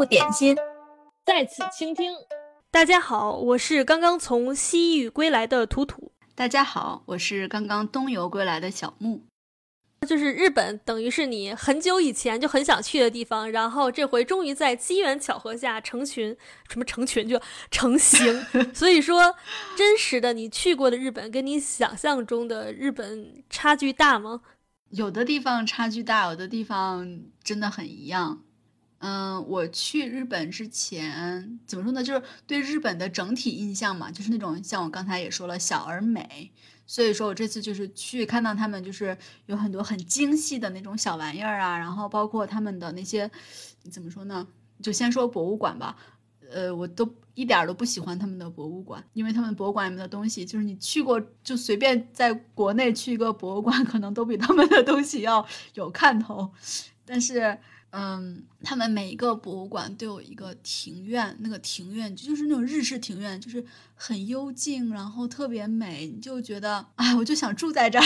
度点心，在此倾听。大家好，我是刚刚从西域归来的图图。大家好，我是刚刚东游归来的小木。就是日本，等于是你很久以前就很想去的地方，然后这回终于在机缘巧合下成群，什么成群就 成型。所以说，真实的你去过的日本，跟你想象中的日本差距大吗？有的地方差距大，有的地方真的很一样。嗯，我去日本之前怎么说呢？就是对日本的整体印象嘛，就是那种像我刚才也说了，小而美。所以说我这次就是去看到他们，就是有很多很精细的那种小玩意儿啊，然后包括他们的那些怎么说呢？就先说博物馆吧。呃，我都一点都不喜欢他们的博物馆，因为他们博物馆里面的东西，就是你去过就随便在国内去一个博物馆，可能都比他们的东西要有看头，但是。嗯，他们每一个博物馆都有一个庭院，那个庭院就是那种日式庭院，就是很幽静，然后特别美，你就觉得，哎，我就想住在这儿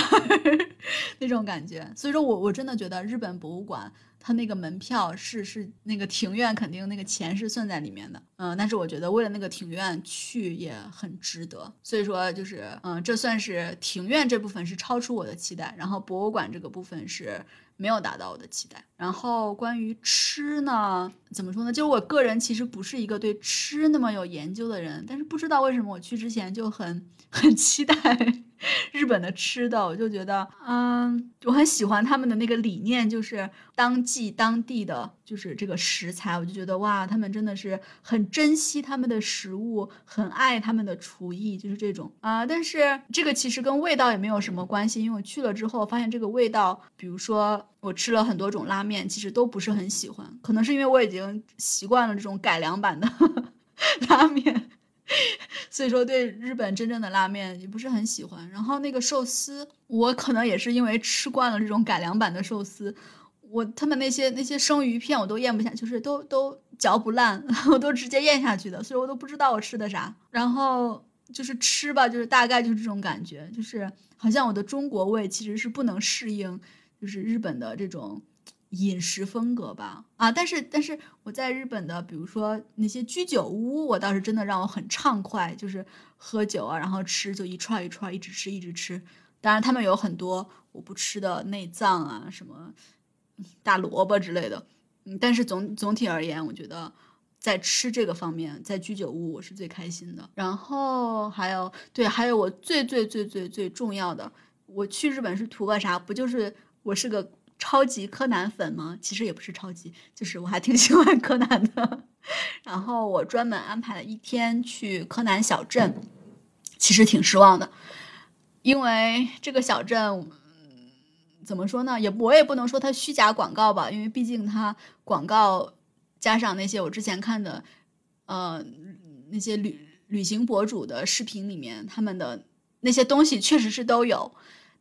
那种感觉。所以说我我真的觉得日本博物馆。它那个门票是是那个庭院，肯定那个钱是算在里面的，嗯，但是我觉得为了那个庭院去也很值得，所以说就是，嗯，这算是庭院这部分是超出我的期待，然后博物馆这个部分是没有达到我的期待。然后关于吃呢，怎么说呢？就是我个人其实不是一个对吃那么有研究的人，但是不知道为什么我去之前就很很期待。日本的吃的，我就觉得，嗯，我很喜欢他们的那个理念，就是当季当地的，就是这个食材，我就觉得哇，他们真的是很珍惜他们的食物，很爱他们的厨艺，就是这种啊。但是这个其实跟味道也没有什么关系，因为我去了之后发现这个味道，比如说我吃了很多种拉面，其实都不是很喜欢，可能是因为我已经习惯了这种改良版的 拉面。所以说，对日本真正的拉面也不是很喜欢。然后那个寿司，我可能也是因为吃惯了这种改良版的寿司，我他们那些那些生鱼片我都咽不下，就是都都嚼不烂，我都直接咽下去的。所以我都不知道我吃的啥。然后就是吃吧，就是大概就是这种感觉，就是好像我的中国胃其实是不能适应，就是日本的这种。饮食风格吧，啊，但是但是我在日本的，比如说那些居酒屋，我倒是真的让我很畅快，就是喝酒啊，然后吃就一串一串一直吃一直吃。当然他们有很多我不吃的内脏啊，什么大萝卜之类的，嗯，但是总总体而言，我觉得在吃这个方面，在居酒屋我是最开心的。然后还有对，还有我最最最最最重要的，我去日本是图个啥？不就是我是个。超级柯南粉吗？其实也不是超级，就是我还挺 喜欢柯南的。然后我专门安排了一天去柯南小镇，其实挺失望的，因为这个小镇怎么说呢？也我也不能说它虚假广告吧，因为毕竟它广告加上那些我之前看的，呃，那些旅旅行博主的视频里面，他们的那些东西确实是都有。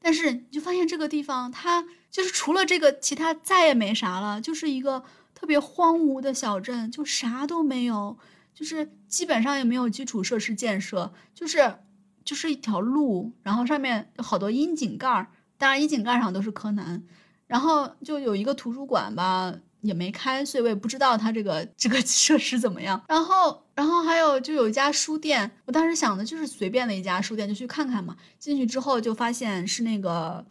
但是你就发现这个地方，它就是除了这个，其他再也没啥了，就是一个特别荒芜的小镇，就啥都没有，就是基本上也没有基础设施建设，就是就是一条路，然后上面有好多窨井盖儿，当然窨井盖上都是柯南，然后就有一个图书馆吧。也没开，所以我也不知道它这个这个 设施怎么样。然后，然后还有就有一家书店，我当时想的就是随便的一家书店，就去看看嘛。进去之后就发现是那个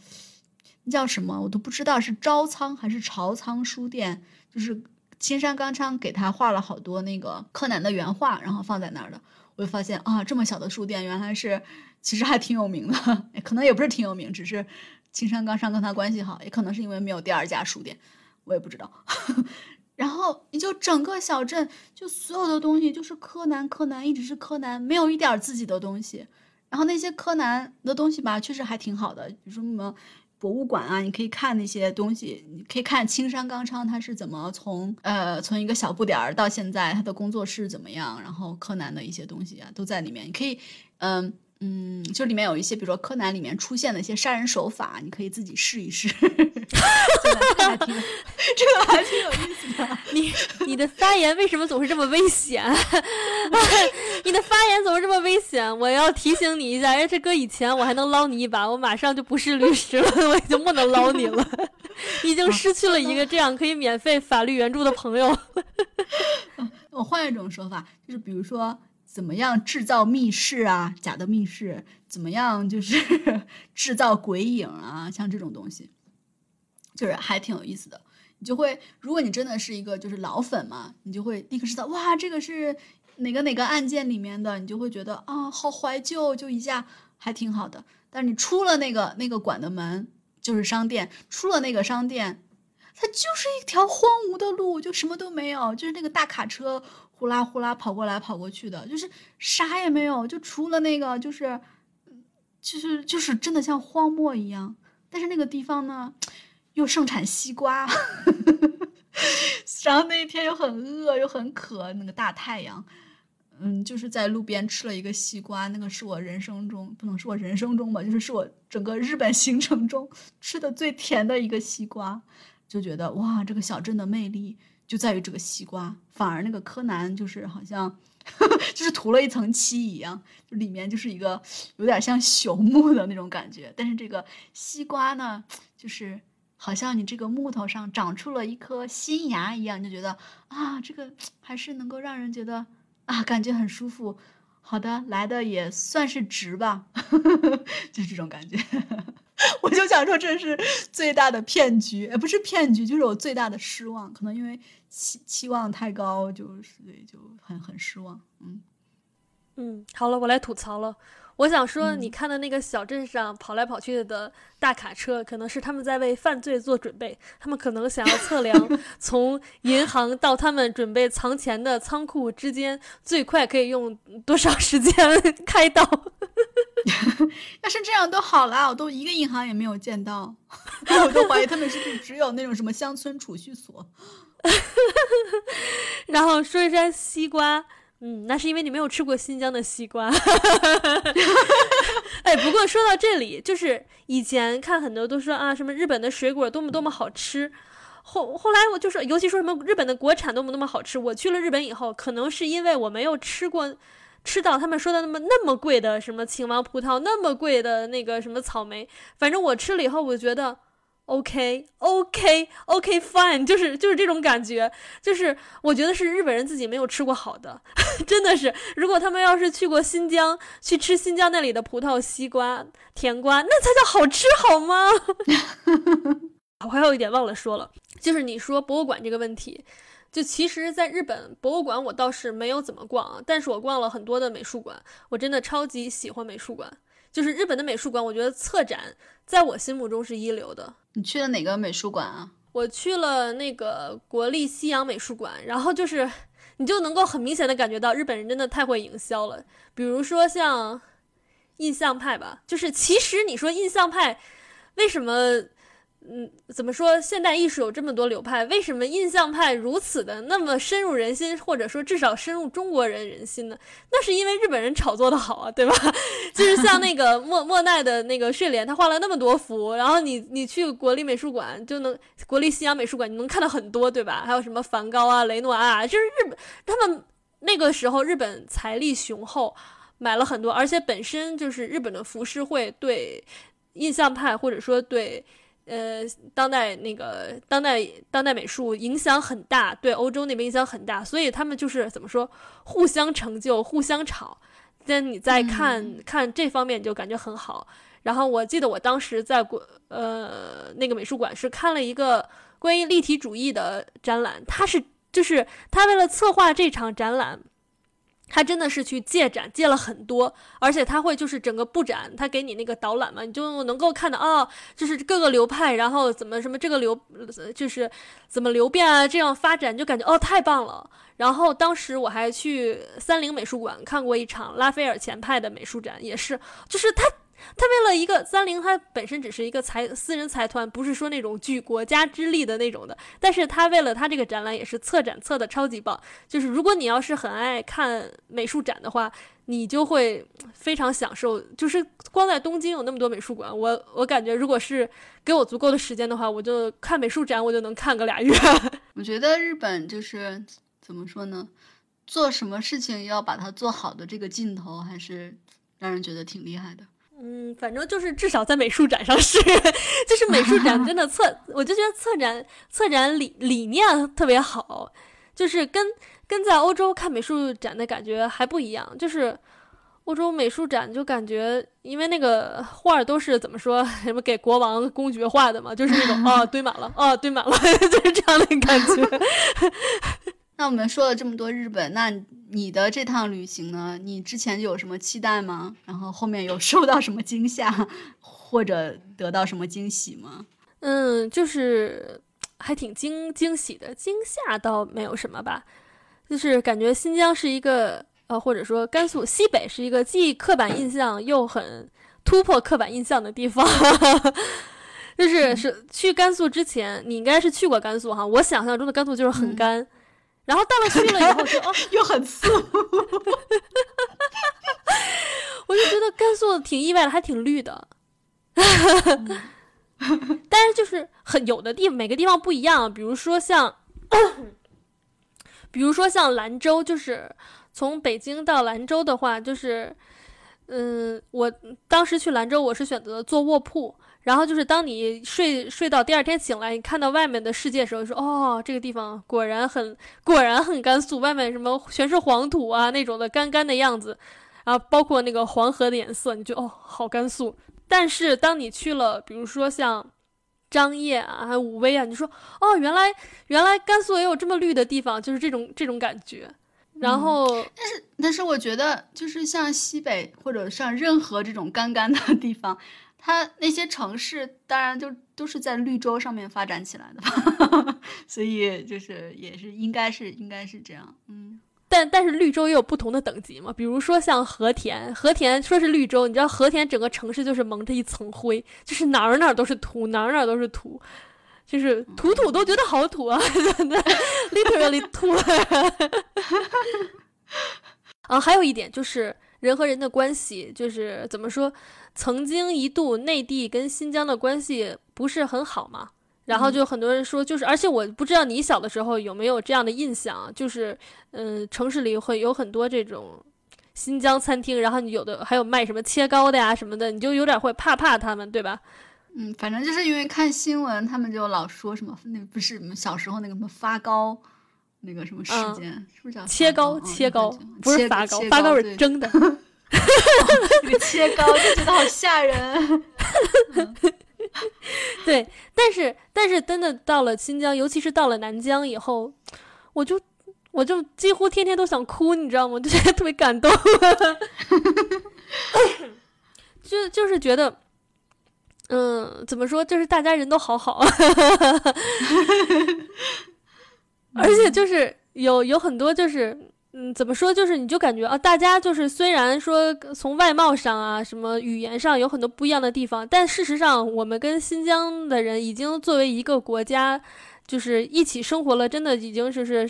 那叫什么，我都不知道是招仓还是朝仓书店，就是青山刚昌给他画了好多那个柯南的原画，然后放在那儿的。我就发现啊，这么小的书店原来是其实还挺有名的，可能也不是挺有名，只是青山刚昌跟他关系好，也可能是因为没有第二家书店。我也不知道，然后你就整个小镇，就所有的东西就是柯南，柯南一直是柯南，没有一点自己的东西。然后那些柯南的东西吧，确实还挺好的，比如说什么博物馆啊，你可以看那些东西，你可以看青山刚昌他是怎么从呃从一个小不点儿到现在他的工作室怎么样，然后柯南的一些东西啊都在里面，你可以嗯。嗯，就里面有一些，比如说柯南里面出现的一些杀人手法，你可以自己试一试。这个还挺，这个还挺有意思的。你 你的发言为什么总是这么危险？你的发言总是这么危险。我要提醒你一下，哎，这搁以前我还能捞你一把，我马上就不是律师了，我已经不能捞你了，已经失去了一个这样可以免费法律援助的朋友。我换一种说法，就是比如说怎么样制造密室啊，假的密室，怎么样就是 制造鬼影啊，像这种东西，就是还挺有意思的。你就会，如果你真的是一个就是老粉嘛，你就会立刻知道，哇，这个是哪个哪个案件里面的，你就会觉得啊，好怀旧，就一下还挺好的。但是你出了那个那个馆的门，就是商店，出了那个商店，它就是一条荒芜的路，就什么都没有，就是那个大卡车呼啦呼啦跑过来跑过去的，就是啥也没有，就除了那个就是，就是就是真的像荒漠一样。但是那个地方呢？又盛产西瓜，然后那一天又很饿又很渴，那个大太阳，嗯，就是在路边吃了一个西瓜，那个是我人生中不能说我人生中吧，就是是我整个日本行程中 吃的最甜的一个西瓜，就觉得哇，这个小镇的魅力就在于这个西瓜，反而那个柯南就是好像 就是涂了一层漆一样，就里面就是一个有点像朽木的那种感觉，但是这个西瓜呢，就是。好像你这个木头上长出了一颗新芽一样，就觉得啊，这个 还是能够让人觉得啊，感觉很舒服。好的，来的也算是值吧，就这种感觉。我就想说，这是最大的骗局，呃，不是骗局，就是我最大的失望。可能因为期期望太高，就是就很很失望。嗯嗯，好了，我来吐槽了。我想说，你看的那个小镇上跑来跑去的大卡车，可能是他们在为犯罪做准备。他们可能想要测量 从银行到他们准备藏钱的仓库之间最快可以用多少时间 开到。要是这样都好了，我都一个银行也没有见到，我都怀疑他们是不是只有那种什么乡村储蓄所。然后说一下西瓜。嗯，那是因为你没有吃过新疆的西瓜。哎，不过说到这里，就是以前看很多都说啊，什么日本的水果多么多么好吃，后后来我就说，尤其说什么日本的国产多么多么好吃。我去了日本以后，可能是因为我没有吃过，吃到他们说的那么那么贵的什么青王葡萄，那么贵的那个什么草莓，反正我吃了以后，我觉得。OK，OK，OK，Fine，就是就是这种感觉，就是我觉得是日本人自己没有吃过好的，真的是。如果他们要是去过新疆，去吃新疆那里的葡萄、西瓜、甜瓜，那才叫好吃好吗？我还有一点忘了说了，就是你说博物馆这个问题，就其实，在日本博物馆我倒是没有怎么逛啊，但是我逛了很多的美术馆，我真的超级喜欢美术馆。就是日本的美术馆，我觉得策展在我心目中是一流的。你去了哪个美术馆啊？我去了那个国立西洋美术馆，然后就是你就能够很明显的感觉到日本人真的太会营销了。比如说像印象派吧，就是其实你说印象派为什么？嗯，怎么说？现代艺术有这么多流派，为什么印象派如此的那么深入人心，或者说至少深入中国人人心呢？那是因为日本人炒作的好啊，对吧？就是像那个莫莫奈的那个睡莲，他画了那么多幅，然后你你去国立美术馆就能，国立西洋美术馆你能看到很多，对吧？还有什么梵高啊、雷诺阿，就是日本他们那个时候日本财力雄厚，买了很多，而且本身就是日本的浮世绘对印象派或者说对。呃，当代那个当代当代美术影响很大，对欧洲那边影响很大，所以他们就是怎么说，互相成就，互相炒。但你再看看这方面，就感觉很好。然后我记得我当时在国呃那个美术馆是看了一个关于立体主义的展览，他是就是他为了策划这场展览。他真的是去借展借了很多，而且他会就是整个布展，他给你那个导览嘛，你就能够看到哦，就是各个流派，然后怎么什么这个流就是怎么流变啊，这样发展就感觉哦太棒了。然后当时我还去三菱美术馆看过一场拉斐尔前派的美术展，也是就是他。他为了一个三菱，他本身只是一个财私人财团，不是说那种举国家之力的那种的。但是他为了他这个展览，也是策展策的超级棒。就是如果你要是很爱看美术展的话，你就会非常享受。就是光在东京有那么多美术馆，我我感觉如果是给我足够的时间的话，我就看美术展，我就能看个俩月。我觉得日本就是怎么说呢，做什么事情要把它做好的这个劲头，还是让人觉得挺厉害的。嗯，反正就是至少在美术展上是，就是美术展真的策，我就觉得策展策展理理念特别好，就是跟跟在欧洲看美术展的感觉还不一样，就是欧洲美术展就感觉，因为那个画都是怎么说，什么给国王公爵画的嘛，就是那种啊堆满了，啊堆满了，就是这样的感觉。那我们说了这么多日本，那你的这趟旅行呢？你之前有什么期待吗？然后后面有受到什么惊吓，或者得到什么惊喜吗？嗯，就是还挺惊惊喜的，惊吓倒没有什么吧。就是感觉新疆是一个呃，或者说甘肃西北是一个既刻板印象又很突破刻板印象的地方。就是是去甘肃之前，你应该是去过甘肃哈。我想象中的甘肃就是很干，然后到了去了以后就哦，又很素。我就觉得甘肃挺意外的，还挺绿的。但是就是很有的地每个地方不一样，比如说像，比如说像兰州，就是从北京到兰州的话，就是，嗯，我当时去兰州，我是选择坐卧铺，然后就是当你睡睡到第二天醒来，你看到外面的世界的时候，说哦，这个地方果然很果然很甘肃，外面什么全是黄土啊那种的干干的样子，然后包括那个黄河的颜色，你就哦好甘肃。但是当你去了，比如说像张掖啊、还武威啊，你说哦，原来原来甘肃也有这么绿的地方，就是这种这种感觉。然后，但是但是我觉得，就是像西北或者像任何这种干干的地方，它那些城市当然就都是在绿洲上面发展起来的吧，所以就是也是应该是应该是这样，嗯。但但是绿洲也有不同的等级嘛，比如说像和田，和田说是绿洲，你知道和田整个城市就是蒙着一层灰，就是哪儿哪儿都是土，哪儿哪儿都是土，就是土土都觉得好土啊，literally 土。啊，还有一点就是人和人的关系，就是怎么说，曾经一度内地跟新疆的关系不是很好嘛。然后就很多人说，就是，而且我不知道你小的时候有没有这样的印象，就是，嗯，城市里会有很多这种新疆餐厅，然后你有的还有卖什么切糕的呀什么的，你就有点会怕怕他们，对吧？嗯，反正就是因为看新闻，他们就老说什么，那不是小时候那个什么发糕，那个什么事件，嗯、是不是叫切糕？嗯、切糕不是发糕，发糕是蒸的。个切糕就觉得好吓人。嗯 对，但是但是真的到了新疆，尤其是到了南疆以后，我就我就几乎天天都想哭，你知道吗？就觉得特别感动，就就是觉得，嗯，怎么说，就是大家人都好好，而且就是有有很多就是。嗯，怎么说？就是你就感觉啊，大家就是虽然说从外貌上啊，什么语言上有很多不一样的地方，但事实上我们跟新疆的人已经作为一个国家，就是一起生活了，真的已经就是，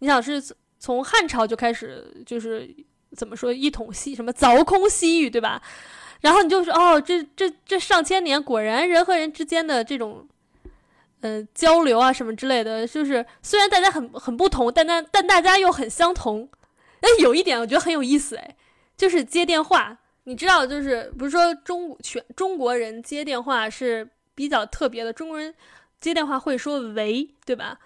你想是从汉朝就开始，就是怎么说一统西什么凿空西域，对吧？然后你就说哦，这这这上千年，果然人和人之间的这种。呃，交流啊什么之类的，就是虽然大家很很不同，但但但大家又很相同。哎，有一点我觉得很有意思，哎，就是接电话。你知道，就是不是说中全中国人接电话是比较特别的，中国人接电话会说“喂”，对吧？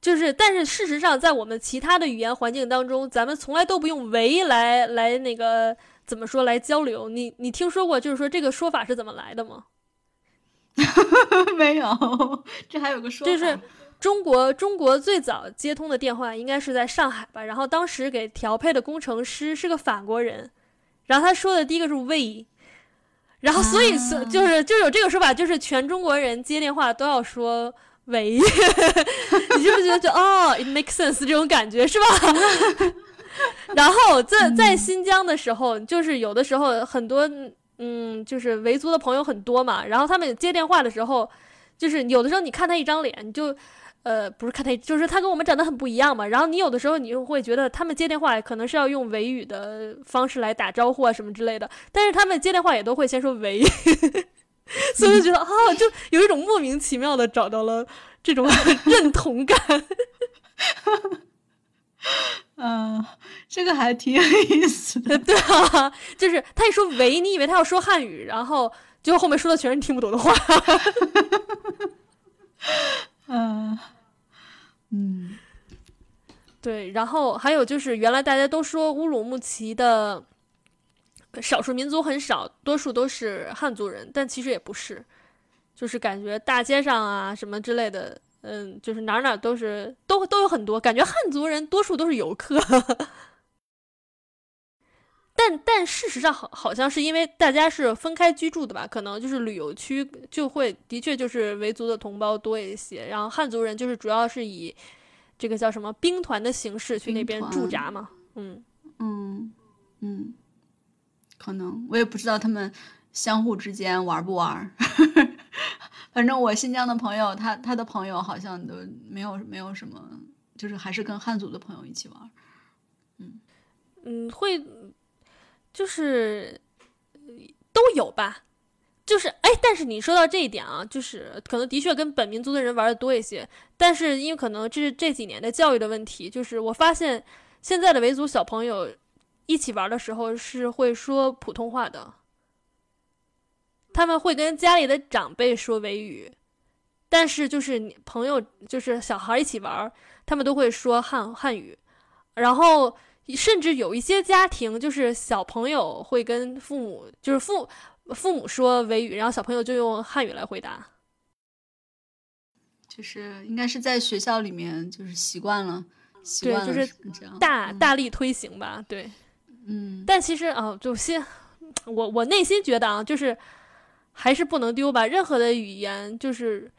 就是，但是事实上，在我们其他的语言环境当中，咱们从来都不用“喂”来来那个怎么说来交流。你你听说过就是说这个说法是怎么来的吗？没有，这还有个说法，就是中国中国最早接通的电话应该是在上海吧，然后当时给调配的工程师是个法国人，然后他说的第一个是喂，然后所以是、啊、就是就有这个说法，就是全中国人接电话都要说喂，你是不是觉得就哦，it makes sense 这种感觉是吧？然后在在新疆的时候，就是有的时候很多。嗯，就是维族的朋友很多嘛，然后他们接电话的时候，就是有的时候你看他一张脸，你就，呃，不是看他，就是他跟我们长得很不一样嘛。然后你有的时候你就会觉得他们接电话可能是要用维语的方式来打招呼啊什么之类的，但是他们接电话也都会先说维，所以就觉得啊、就有一种莫名其妙的找到了这种 认同感。嗯，这个还挺有意思的。对啊，就是他一说“维”，你以为他要说汉语，然后结果后面说的全是你听不懂的话。嗯嗯对，然后还有就是，原来大家都说乌鲁木齐的少数民族很少，多数都是汉族人，但其实也不是，就是感觉大街上啊什么之类的，嗯，就是哪儿哪儿都是都都有很多，感觉汉族人多数都是游客。但但事实上好好像是因为大家是分开居住的吧，可能就是旅游区就会的确就是维族的同胞多一些，然后汉族人就是主要是以这个叫什么兵团的形式去那边驻扎嘛，嗯，嗯嗯，可能我也不知道他们相互之间玩不玩。反正我新疆的朋友，他他的朋友好像都没有没有什么，就是还是跟汉族的朋友一起玩嗯。嗯，会就是都有吧，就是哎，但是你说到这一点啊，就是可能的确跟本民族的人玩的多一些，但是因为可能这是这几年的教育的问题，就是我发现现在的维族小朋友一起玩的时候是会说普通话的，他们会跟家里的长辈说维语，但是就是朋友就是小孩一起玩，他们都会说汉汉语，然后。甚至有一些家庭，就是小朋友会跟父母，就是父父母说维语，然后小朋友就用汉语来回答。就是应该是在学校里面就是习惯了，习惯了就是大嗯大力推行吧，对。嗯但其实啊，就先我我内心觉得啊，就是还是不能丢吧。任何的语言，就是，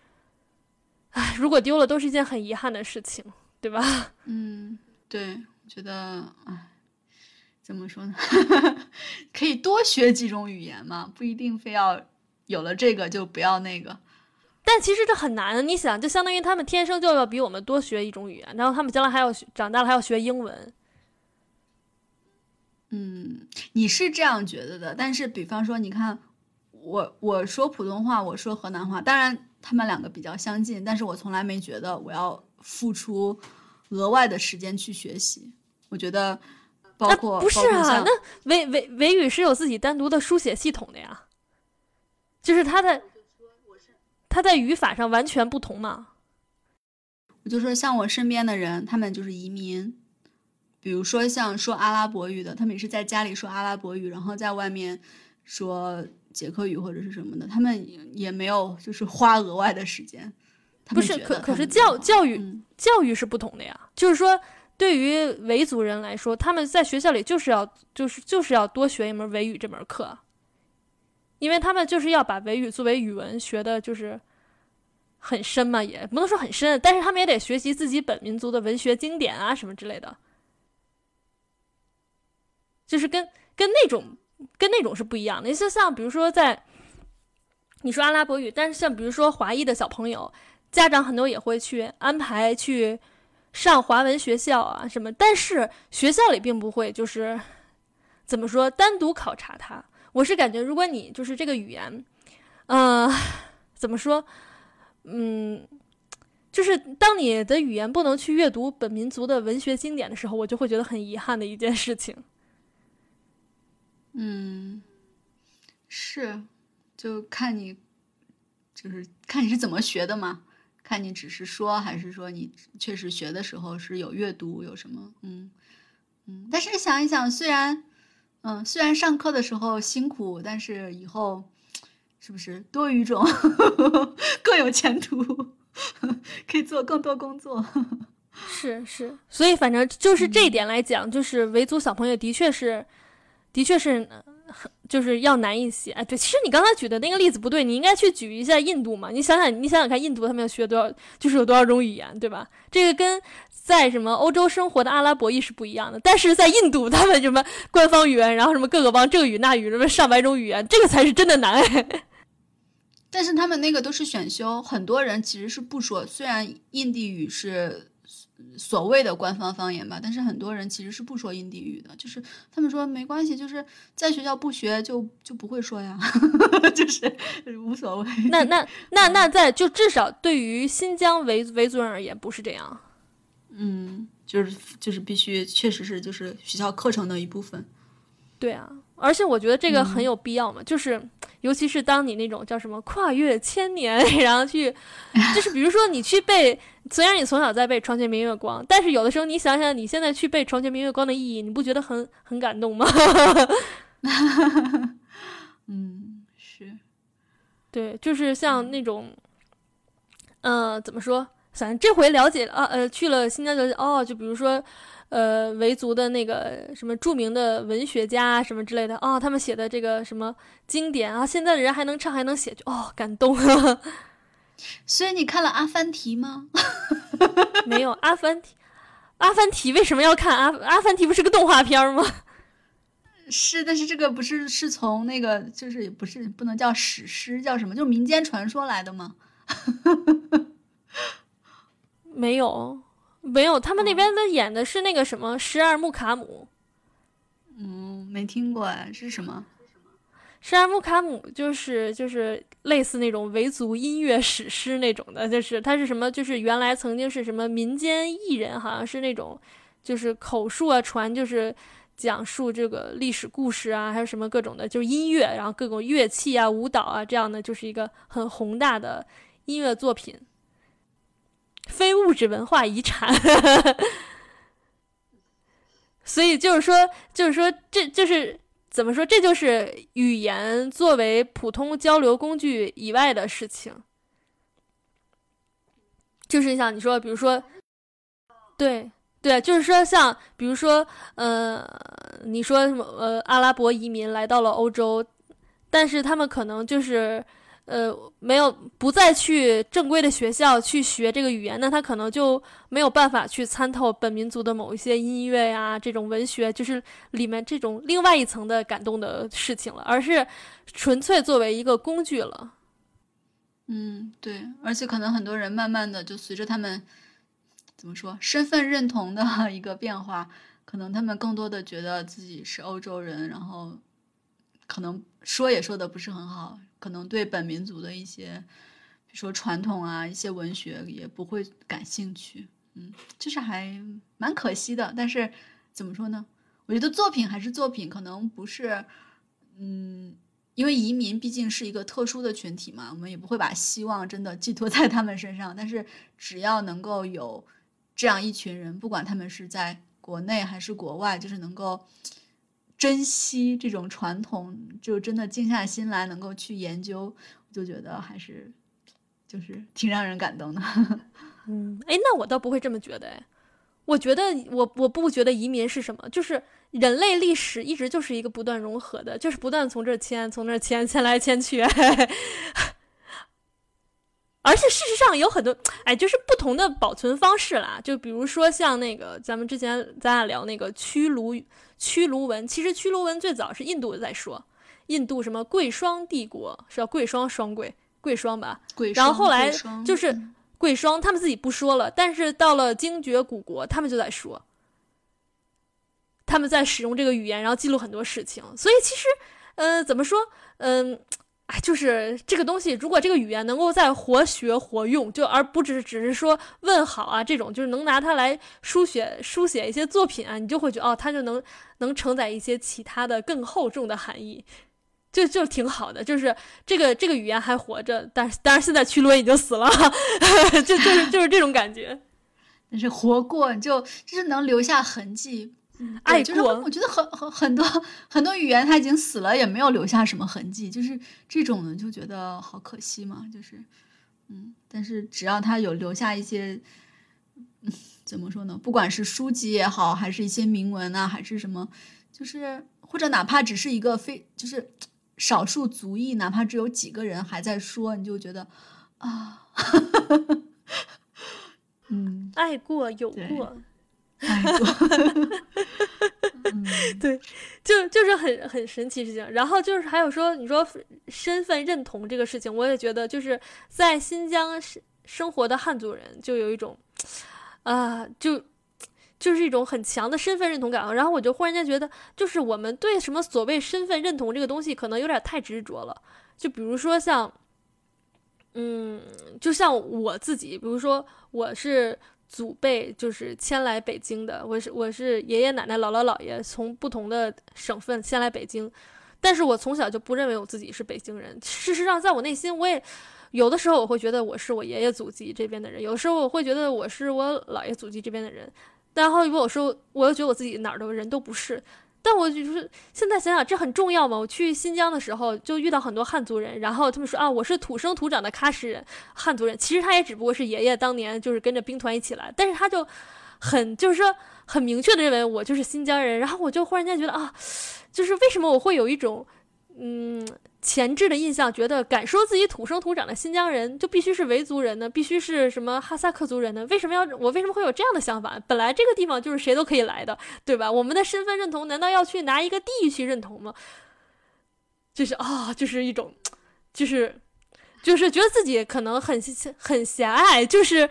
唉，如果丢了，都是一件很遗憾的事情，对吧？嗯，对，我觉得唉，怎么说呢？可以多学几种语言嘛，不一定非要有了这个就不要那个。但其实这很难，你想，就相当于他们天生就要比我们多学一种语言，然后他们将来还要学长大了还要学英文。嗯，你是这样觉得的，但是比方说，你看我我说普通话，我说河南话，当然他们两个比较相近，但是我从来没觉得我要付出额外的时间去学习。我觉得包那括不是啊，那维维维语是有自己单独的书写系统的呀，就是它的它在语法上完全不同嘛。我就说像我身边的人，他们就是移民，比如说像说阿拉伯语的，他们也是在家里说阿拉伯语，然后在外面说捷克语或者是什么的，他们也也没有就是花额外的时间。他不是，可可是教教育、嗯教育是不同的呀，就是说。对于维族人来说，他们在学校里就是要就是就是要多学一门维语这门课，因为他们就是要把维语作为语文学的，就是很深嘛，也不能说很深，但是他们也得学习自己本民族的文学经典啊什么之类的，就是跟跟那种跟那种是不一样的。你就像比如说在你说阿拉伯语，但是像比如说华裔的小朋友，家长很多也会去安排去上华文学校啊什么，但是学校里并不会就是怎么说单独考察他。我是感觉，如果你就是这个语言，呃，怎么说，嗯，就是当你的语言不能去阅读本民族的文学经典的时候，我就会觉得很遗憾的一件事情。嗯，是，就看你，就是看你是怎么学的嘛，看你只是说，还是说你确实学的时候是有阅读，有什么，嗯嗯。但是想一想，虽然，嗯，虽然上课的时候辛苦，但是以后是不是多语种 更有前途，可以做更多工作？是是，所以反正就是这一点来讲，就是维族小朋友的确是，的确是，就是要难一些。哎，对，其实你刚才举的那个例子不对，你应该去举一下印度嘛。你想想，你想想看，印度他们要学多少，就是有多少种语言，对吧？这个跟在什么欧洲生活的阿拉伯裔是不一样的。但是在印度，他们什么官方语言，然后什么各个邦这个语那语，什么上百种语言，这个才是真的难哎。但是他们那个都是选修，很多人其实是不说。虽然印地语是所谓的官方方言吧，但是很多人其实是不说印地语的。就是他们说没关系，就是在学校不学就就不会说呀，就是无所谓。那那那那在就至少对于新疆维维族人而言，不是这样。嗯，就是就是必须，确实是就是学校课程的一部分。对啊，而且我觉得这个很嗯有必要嘛，就是尤其是当你那种叫什么跨越千年，然后去，就是比如说你去背，虽然你从小在背“床前明月光”，但是有的时候你想想你现在去背“床前明月光”的意义，你不觉得很很感动吗？嗯，是，对，就是像那种，呃，怎么说？反正这回了解了啊，呃，去了新疆了解哦，就比如说，呃，维族的那个什么著名的文学家啊什么之类的哦，他们写的这个什么经典啊，现在的人还能唱还能写，就哦，感动。所以你看了《阿凡提》吗？没有阿凡提，阿凡提为什么要看阿阿凡提不是个动画片吗？是，但是这个不是是从那个就是不是不能叫史诗，叫什么？就是民间传说来的吗？没有，没有，他们那边的演的是那个什么十二木卡姆。嗯，没听过哎，是什么？十二木卡姆就是就是类似那种维族音乐史诗那种的，就是它是什么？就是原来曾经是什么民间艺人，好像是那种就是口述啊传，就是讲述这个历史故事啊，还有什么各种的，就是音乐，然后各种乐器啊、舞蹈啊这样的，就是一个很宏大的音乐作品，非物质文化遗产。所以就是说，就是说，这就是怎么说？这就是语言作为普通交流工具以外的事情。就是像你说，比如说，对对，就是说像比如说，呃，你说什么呃，阿拉伯移民来到了欧洲，但是他们可能就是。呃，没有不再去正规的学校去学这个语言，那他可能就没有办法去参透本民族的某一些音乐呀，这种文学，就是里面这种另外一层的感动的事情了，而是纯粹作为一个工具了。嗯，对，而且可能很多人慢慢的就随着他们怎么说身份认同的一个变化，可能他们更多的觉得自己是欧洲人，然后可能说也说的不是很好，可能对本民族的一些，比如说传统啊，一些文学也不会感兴趣。嗯，就是还蛮可惜的。但是怎么说呢？我觉得作品还是作品，可能不是，嗯，因为移民毕竟是一个特殊的群体嘛，我们也不会把希望真的寄托 在他们身上。但是只要能够有这样一群人，不管他们是在国内还是国外，就是能够珍惜这种传统，就真的静下心来能够去研究，就觉得还是就是挺让人感动的。嗯，哎，那我倒不会这么觉得，哎，我觉得我我不觉得移民是什么，就是人类历史一直就是一个不断融合的，就是不断从这迁，从那迁，迁来迁去。而且事实上有很多，哎，就是不同的保存方式啦。就比如说像那个咱们之前咱俩聊那个屈卢屈卢文，其实屈卢文最早是印度在说，印度什么贵霜帝国是叫贵霜双贵贵霜吧，贵然后后来就是嗯贵霜他们自己不说了，但是到了精绝古国，他们就在说，他们在使用这个语言，然后记录很多事情。所以其实，呃，怎么说，嗯、哎，就是这个东西，如果这个语言能够再活学活用，就而不只是只是说问好啊这种，就是能拿它来书写书写一些作品啊，你就会觉得哦，它就能能承载一些其他的更厚重的含义。就就挺好的，就是这个这个语言还活着，但是当然现在屈伦已经死了，就就是就是这种感觉。但是活过就就是能留下痕迹。嗯爱对就是过我我觉得很很很多很多语言它已经死了，也没有留下什么痕迹，就是这种的就觉得好可惜嘛，就是嗯，但是只要它有留下一些，嗯，怎么说呢？不管是书籍也好，还是一些铭文啊，还是什么，就是或者哪怕只是一个非就是少数族裔，哪怕只有几个人还在说，你就觉得啊，嗯，爱过有过，爱过，嗯。就就是很很神奇事情。然后就是还有说，你说身份认同这个事情，我也觉得就是在新疆生生活的汉族人就有一种啊、就。就是一种很强的身份认同感，然后我就忽然间觉得，就是我们对什么所谓身份认同这个东西，可能有点太执着了。就比如说像，嗯，就像我自己，比如说我是祖辈就是迁来北京的，我是我是爷爷奶奶姥姥姥爷从不同的省份迁来北京，但是我从小就不认为我自己是北京人。事实上，在我内心，我也有的时候我会觉得我是我爷爷祖籍这边的人，有时候我会觉得我是我姥爷祖籍这边的人，然后如果我说我又觉得我自己哪儿的人都不是。但我就是现在想想，这很重要吗？我去新疆的时候就遇到很多汉族人，然后他们说啊，我是土生土长的喀什人，汉族人。其实他也只不过是爷爷当年就是跟着兵团一起来，但是他就很就是说很明确的认为我就是新疆人。然后我就忽然间觉得啊，就是为什么我会有一种嗯。前置的印象，觉得敢说自己土生土长的新疆人就必须是维族人呢？必须是什么哈萨克族人呢？为什么要我为什么会有这样的想法？本来这个地方就是谁都可以来的，对吧？我们的身份认同难道要去拿一个地域去认同吗？就是啊，就是一种，就是就是觉得自己可能很很狭隘，就是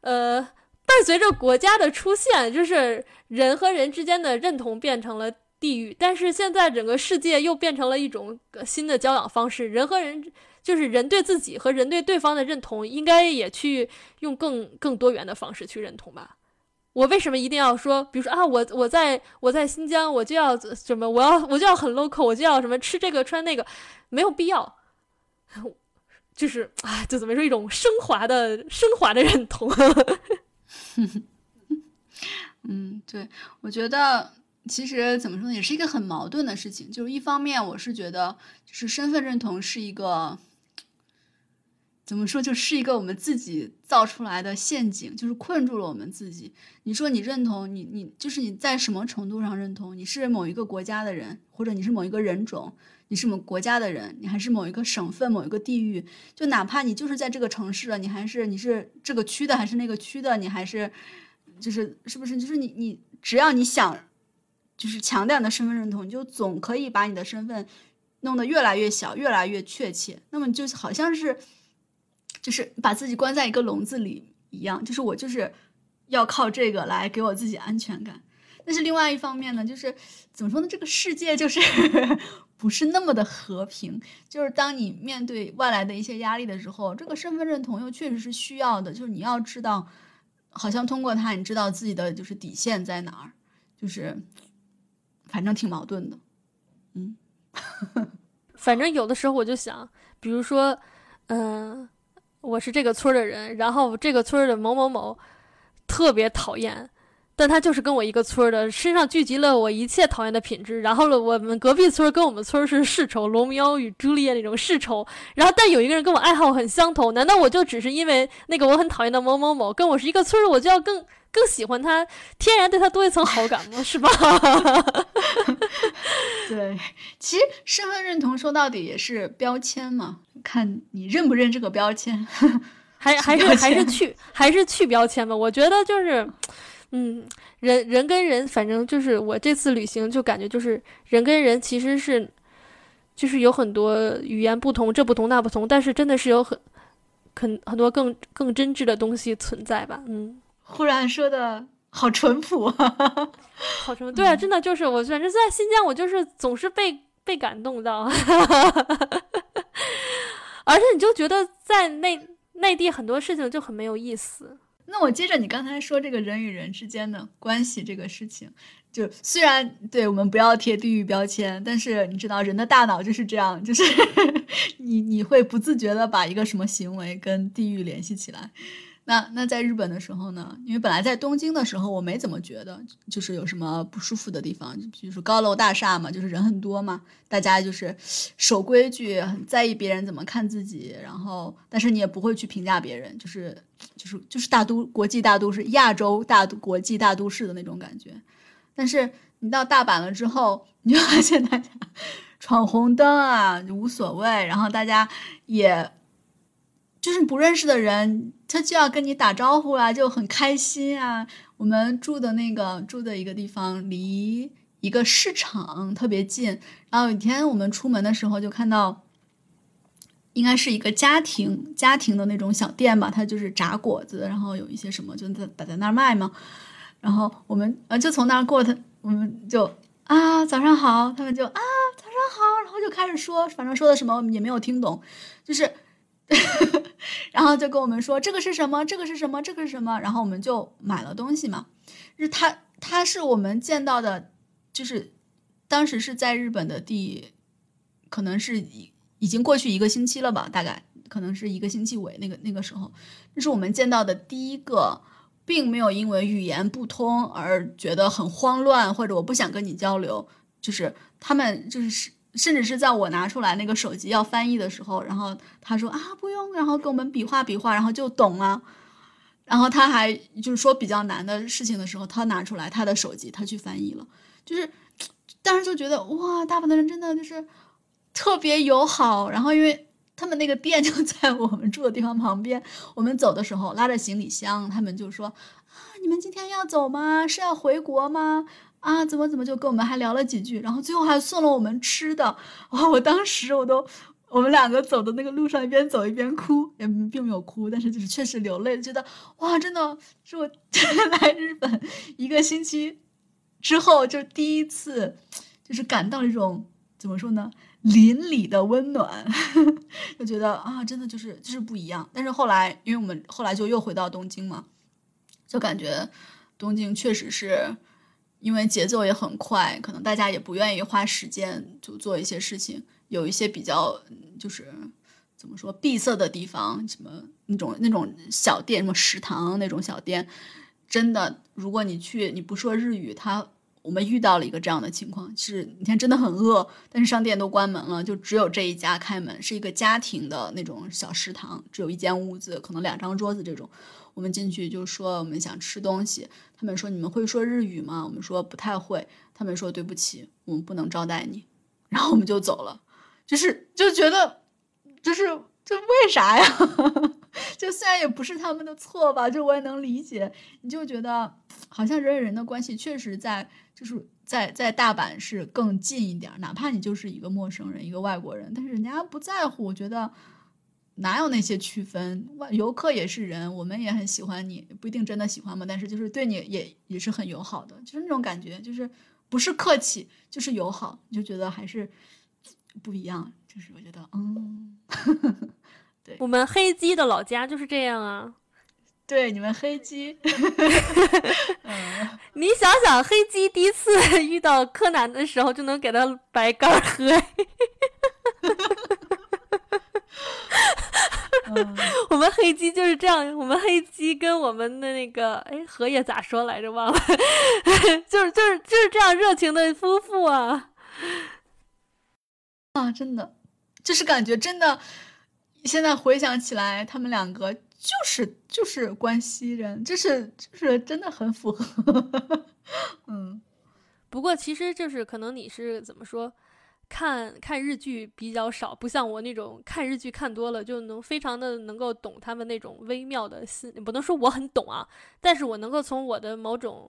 呃，伴随着国家的出现，就是人和人之间的认同变成了。地域，但是现在整个世界又变成了一种新的交往方式。人和人，就是人对自己和人对对方的认同，应该也去用更更多元的方式去认同吧。我为什么一定要说，比如说啊，我我在我在新疆，我就要什么，我要我就要很 local，我就要什么吃这个穿那个，没有必要。就是啊，就怎么说一种升华的升华的认同。嗯，对，我觉得。其实怎么说呢，也是一个很矛盾的事情。就是一方面，我是觉得，就是身份认同是一个，怎么说，就是一个我们自己造出来的陷阱，就是困住了我们自己。你说你认同你，你就是你在什么程度上认同？你是某一个国家的人，或者你是某一个人种，你是某国家的人，你还是某一个省份、某一个地域？就哪怕你就是在这个城市了，你还是你是这个区的，还是那个区的？你还是就是是不是？就是你你只要你想。就是强调你的身份认同，你就总可以把你的身份弄得越来越小，越来越确切。那么就好像是，就是把自己关在一个笼子里一样。就是我就是要靠这个来给我自己安全感。但是另外一方面呢，就是怎么说呢？这个世界就是 不是那么的和平。就是当你面对外来的一些压力的时候，这个身份认同又确实是需要的。就是你要知道，好像通过它，你知道自己的就是底线在哪儿，就是。反正挺矛盾的，嗯，反正有的时候我就想，比如说，嗯，我是这个村的人，然后这个村的某某某特别讨厌。但他就是跟我一个村的，身上聚集了我一切讨厌的品质。然后了，我们隔壁村跟我们村是世仇，罗密欧与朱丽叶那种世仇。然后，但有一个人跟我爱好很相同，难道我就只是因为那个我很讨厌的某某某跟我是一个村的，我就要更更喜欢他，天然对他多一层好感嘛？是吧？对，其实身份认同说到底也是标签嘛，看你认不认这个标签，还还是还是去还是去标签吧。我觉得就是。嗯，人人跟人，反正就是我这次旅行就感觉就是人跟人其实是，就是有很多语言不同，这不同那不同，但是真的是有很很很多更更真挚的东西存在吧。嗯，忽然说的好淳朴，好淳朴。对啊，真的就是我反正在新疆，我就是总是被被感动到，而且你就觉得在内内地很多事情就很没有意思。那我接着你刚才说这个人与人之间的关系这个事情，就虽然对我们不要贴地域标签，但是你知道人的大脑就是这样，就是 你你会不自觉的把一个什么行为跟地域联系起来。那那在日本的时候呢？因为本来在东京的时候，我没怎么觉得就是有什么不舒服的地方，就是高楼大厦嘛，就是人很多嘛，大家就是守规矩，很在意别人怎么看自己，然后但是你也不会去评价别人，就是就是就是大都国际大都市、亚洲大都国际大都市的那种感觉。但是你到大阪了之后，你就发现大家闯红灯啊无所谓，然后大家也。就是不认识的人，他就要跟你打招呼啊，就很开心啊。我们住的那个住的一个地方离一个市场特别近，然后有一天我们出门的时候就看到，应该是一个家庭家庭的那种小店吧，它就是炸果子，然后有一些什么就在摆在那儿卖嘛。然后我们呃就从那儿过，他我们就啊早上好，他们就啊早上好，然后就开始说，反正说的什么也没有听懂，就是。然后就跟我们说这个是什么，这个是什么，这个是什么，然后我们就买了东西嘛。是他，他是我们见到的，就是当时是在日本的第，可能是已已经过去一个星期了吧，大概可能是一个星期尾那个那个时候，这是我们见到的第一个，并没有因为语言不通而觉得很慌乱或者我不想跟你交流，就是他们就是。甚至是在我拿出来那个手机要翻译的时候，然后他说啊不用，然后给我们比划比划，然后就懂了。然后他还就是说比较难的事情的时候，他拿出来他的手机，他去翻译了。就是当时就觉得哇，大部分的人真的就是特别友好。然后因为他们那个店就在 我们住的地方旁边，我们走的时候拉着行李箱，他们就说啊，你们今天要走吗？是要回国吗？啊，怎么怎么就跟我们还聊了几句，然后最后还送了我们吃的。哇，我当时我都，我们两个走的那个路上一边走一边哭，也并没有哭，但是就是确实流泪，觉得哇，真的是我 来日本一个星期之后就第一次，就是感到一种怎么说呢，邻里的温暖，就觉得啊，真的就是就是不一样。但是后来，因为我们后来就又回到东京嘛，就感觉东京确实是。因为节奏也很快，可能大家也不愿意花时间就做一些事情。有一些比较就是怎么说闭塞的地方，什么那种那种小店，什么食堂那种小店，真的，如果你去你不说日语，他我们遇到了一个这样的情况，是你看真的很饿，但是商店都关门了，就只有这一家开门，是一个家庭的那种小食堂，只有一间屋子，可能两张桌子这种。我们进去就说我们想吃东西，他们说你们会说日语吗？我们说不太会，他们说对不起，我们不能招待你，然后我们就走了，就是就觉得，就是这为啥呀？就虽然也不是他们的错吧，就我也能理解，你就觉得好像人与人的关系确实在就是在在大阪是更近一点，哪怕你就是一个陌生人，一个外国人，但是人家不在乎，我觉得。哪有那些区分？游客也是人，我们也很喜欢你，不一定真的喜欢嘛，但是就是对你也也是很友好的，就是那种感觉，就是不是客气，就是友好，就觉得还是不一样。就是我觉得，嗯，对，我们黑鸡的老家就是这样啊。对，你们黑鸡，你想想，黑鸡第一次遇到柯南的时候，就能给他白干喝。我们黑鸡就是这样，我们黑鸡跟我们的那个哎荷叶咋说来着忘了，就是就是就是这样热情的夫妇啊啊，真的就是感觉真的，现在回想起来，他们两个就是就是关西人，就是就是真的很符合。嗯，不过其实就是可能你是怎么说？看看日剧比较少，不像我那种看日剧看多了就能非常的能够懂他们那种微妙的心，不能说我很懂啊，但是我能够从我的某种，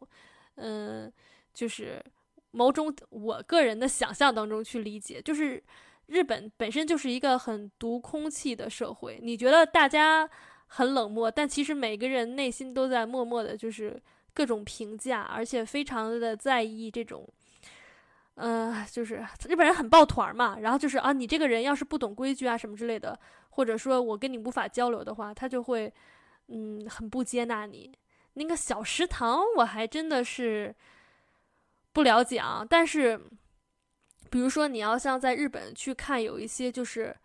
嗯，就是某种我个人的想象当中去理解，就是日本本身就是一个很读空气的社会，你觉得大家很冷漠，但其实每个人内心都在默默的，就是各种评价，而且非常的在意这种。呃，就是日本人很抱团嘛，然后就是啊，你这个人要是不懂规矩啊什么之类的，或者说我跟你无法交流的话，他就会，嗯，很不接纳你。那个小食堂我还真的是不了解啊，但是，比如说你要像在日本去看有一些就是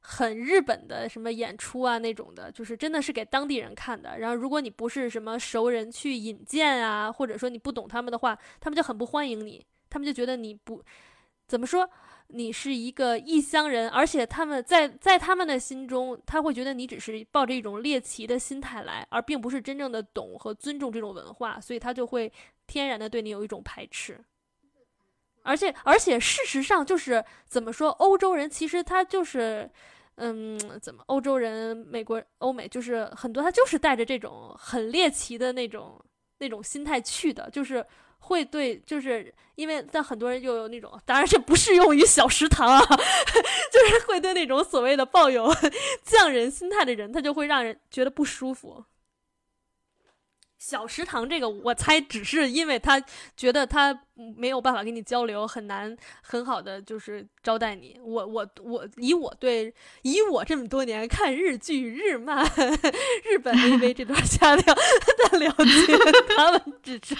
很日本的什么演出啊那种的，就是真的是给当地人看的。然后如果你不是什么熟人去引荐啊，或者说你不懂他们的话，他们就很不欢迎你。他们就觉得你不怎么说，你是一个异乡人，而且他们在在他们的心中，他会觉得你只是抱着一种猎奇的心态来，而并不是真正的懂和尊重这种文化，所以他就会天然的对你有一种排斥。而且而且事实上就是怎么说，欧洲人其实他就是，嗯，怎么欧洲人、美国、欧美就是很多他就是带着这种很猎奇的那种那种心态去的，就是。会对，就是因为但很多人又有那种，当然这不适用于小食堂啊，就是会对那种所谓的抱有 匠人心态的人，他就会让人觉得不舒服。小食堂这个，我猜只是因为他觉得他没有办法跟你交流，很难很好的就是招待你。我我我以我对以我这么多年看日剧、日漫、日本 AV 这段下料的了解，他们只是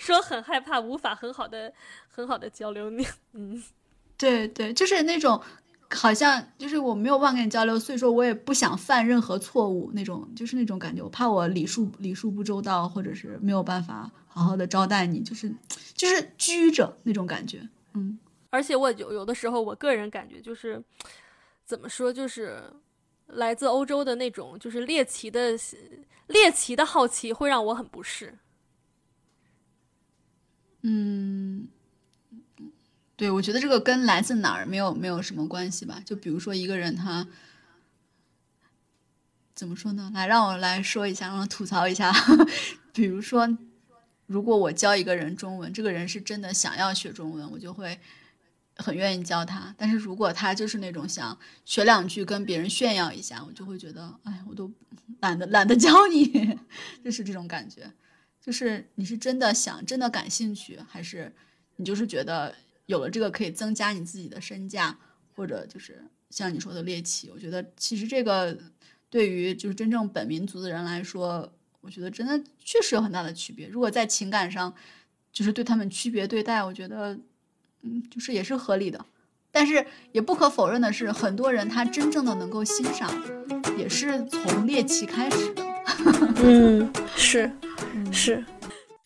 说很害怕，无法很好的很好的交流你。嗯，对对，就是那种。好像就是我没有办法跟你交流，所以说我也不想犯任何错误，那种就是那种感觉，我怕我礼数礼数不周到，或者是没有办法好好的招待你，就是就是拘着那种感觉，嗯。而且我有有的时候，我个人感觉就是怎么说，就是来自欧洲的那种就是猎奇的猎奇的好奇，会让我很不适。对，我觉得这个跟来自哪儿没有没有什么关系吧。就比如说一个人他怎么说呢？来，让我来说一下，让我吐槽一下。比如说，如果我教一个人中文，这个人是真的想要学中文，我就会很愿意教他。但是如果他就是那种想学两句跟别人炫耀一下，我就会觉得，哎，我都懒得懒得教你，就是这种感觉。就是你是真的想，真的感兴趣，还是你就是觉得？有了这个可以增加你自己的身价，或者就是像你说的猎奇，我觉得其实这个对于就是真正本民族的人来说，我觉得真的确实有很大的区别。如果在情感上就是对他们区别对待，我觉得嗯，就是也是合理的。但是也不可否认的是，很多人他真正的能够欣赏，也是从猎奇开始的。嗯，是，是。